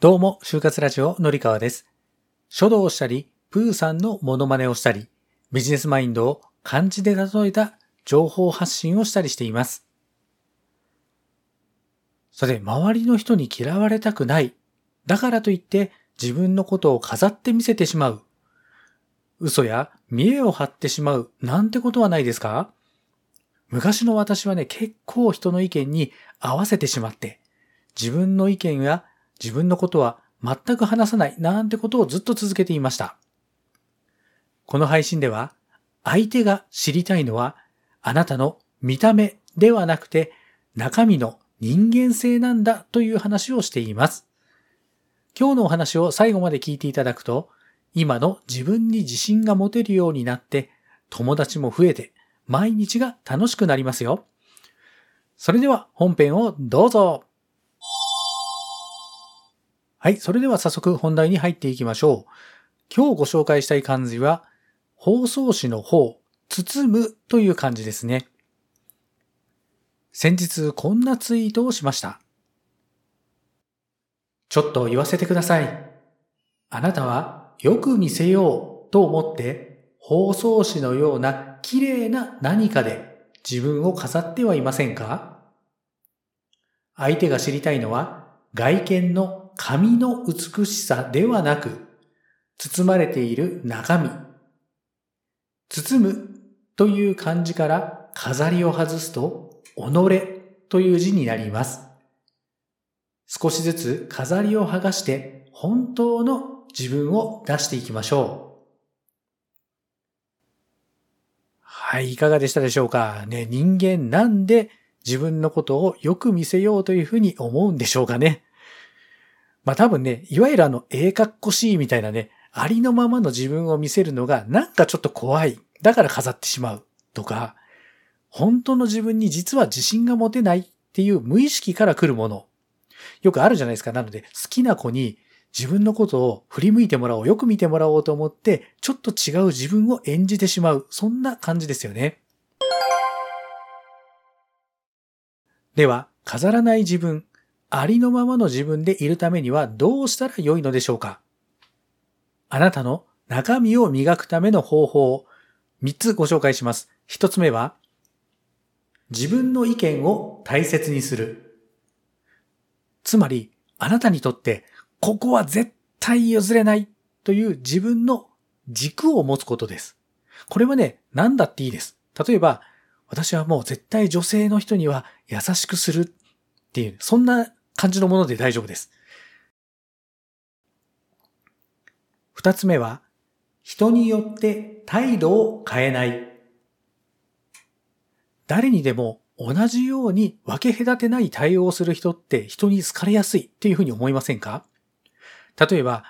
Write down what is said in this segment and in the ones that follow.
どうも、就活ラジオのりかわです。書道をしたり、プーさんのモノマネをしたり、ビジネスマインドを漢字で例えた情報発信をしたりしています。それ、周りの人に嫌われたくない。だからといって自分のことを飾ってみせてしまう。嘘や見栄を張ってしまうなんてことはないですか？昔の私はね、結構人の意見に合わせてしまって、自分の意見や自分のことは全く話さないなんてことをずっと続けていました。この配信では相手が知りたいのはあなたの見た目ではなくて中身の人間性なんだという話をしています。今日のお話を最後まで聞いていただくと今の自分に自信が持てるようになって友達も増えて毎日が楽しくなりますよ。それでは本編をどうぞ。はい。それでは早速本題に入っていきましょう。今日ご紹介したい漢字は、包装紙の方、包むという漢字ですね。先日こんなツイートをしました。ちょっと言わせてください。あなたはよく見せようと思って包装紙のような綺麗な何かで自分を飾ってはいませんか？相手が知りたいのは外見の紙の美しさではなく、包まれている中身。包むという漢字から飾りを外すと、己という字になります。少しずつ飾りを剥がして本当の自分を出していきましょう。はい、いかがでしたでしょうか？ね、人間なんで自分のことをよく見せようというふうに思うんでしょうかね？まあ多分ね、いわゆるあの、ええかっこしいみたいなね、ありのままの自分を見せるのがなんかちょっと怖い。だから飾ってしまう。とか、本当の自分に実は自信が持てないっていう無意識から来るもの。よくあるじゃないですか。なので、好きな子に自分のことを振り向いてもらおう、よく見てもらおうと思って、ちょっと違う自分を演じてしまう。そんな感じですよね。では、飾らない自分、ありのままの自分でいるためにはどうしたらよいのでしょうか？あなたの中身を磨くための方法を3つご紹介します。1つ目は、自分の意見を大切にする。つまり、あなたにとって、ここは絶対譲れないという自分の軸を持つことです。これはね、何だっていいです。例えば、私はもう絶対女性の人には優しくするっていう、そんな感じのもので大丈夫です。二つ目は、人によって態度を変えない。誰にでも同じように分け隔てない対応をする人って人に好かれやすいっていうふうに思いませんか？例えば、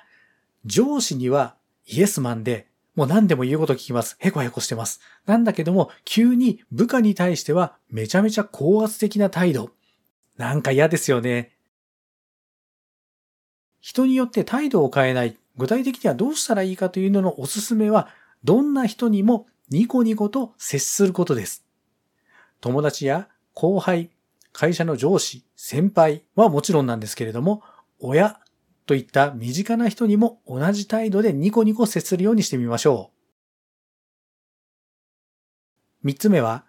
上司にはイエスマンでもう何でも言うこと聞きます。へこへこしてます。なんだけども、急に部下に対してはめちゃめちゃ高圧的な態度。なんか嫌ですよね。人によって態度を変えない。具体的にはどうしたらいいかというののおすすめは、どんな人にもニコニコと接することです。友達や後輩、会社の上司、先輩はもちろんなんですけれども、親といった身近な人にも同じ態度でニコニコ接するようにしてみましょう。三つ目は、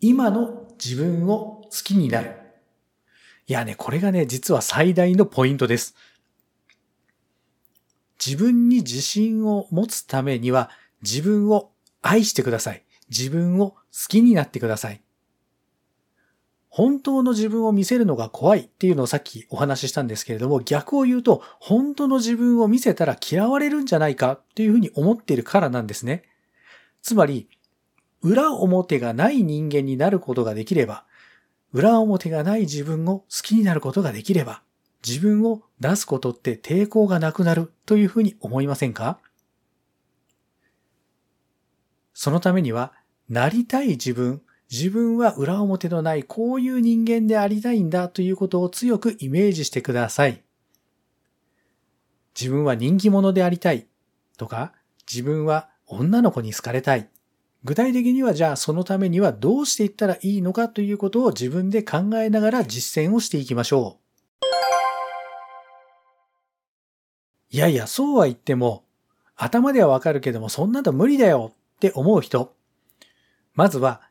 今の自分を好きになる。いやね、これがね、実は最大のポイントです。自分に自信を持つためには自分を愛してください。自分を好きになってください。本当の自分を見せるのが怖いっていうのをさっきお話ししたんですけれども、逆を言うと、本当の自分を見せたら嫌われるんじゃないかっていうふうに思っているからなんですね。つまり、裏表がない人間になることができれば、裏表がない自分を好きになることができれば、自分を出すことって抵抗がなくなるというふうに思いませんか？そのためには、なりたい自分、自分は裏表のないこういう人間でありたいんだということを強くイメージしてください。自分は人気者でありたいとか、自分は女の子に好かれたい。具体的にはじゃあそのためにはどうしていったらいいのかということを自分で考えながら実践をしていきましょう。いやいや、そうは言っても、頭ではわかるけども、そんなの無理だよって思う人。まずは、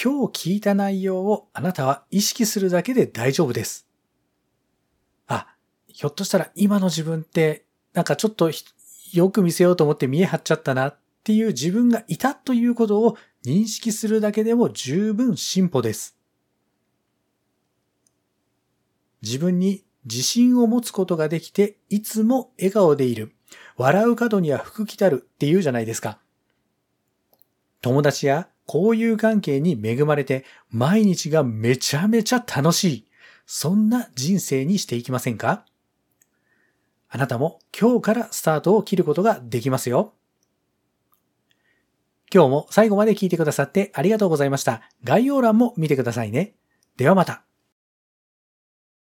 今日聞いた内容をあなたは意識するだけで大丈夫です。あ、ひょっとしたら今の自分って、なんかちょっとよく見せようと思って見え張っちゃったなっていう自分がいたということを認識するだけでも十分進歩です。自分に自信を持つことができて、いつも笑顔でいる。笑う角には福来たるって言うじゃないですか。友達や交友関係に恵まれて、毎日がめちゃめちゃ楽しい。そんな人生にしていきませんか？あなたも今日からスタートを切ることができますよ。今日も最後まで聞いてくださってありがとうございました。概要欄も見てくださいね。ではまた。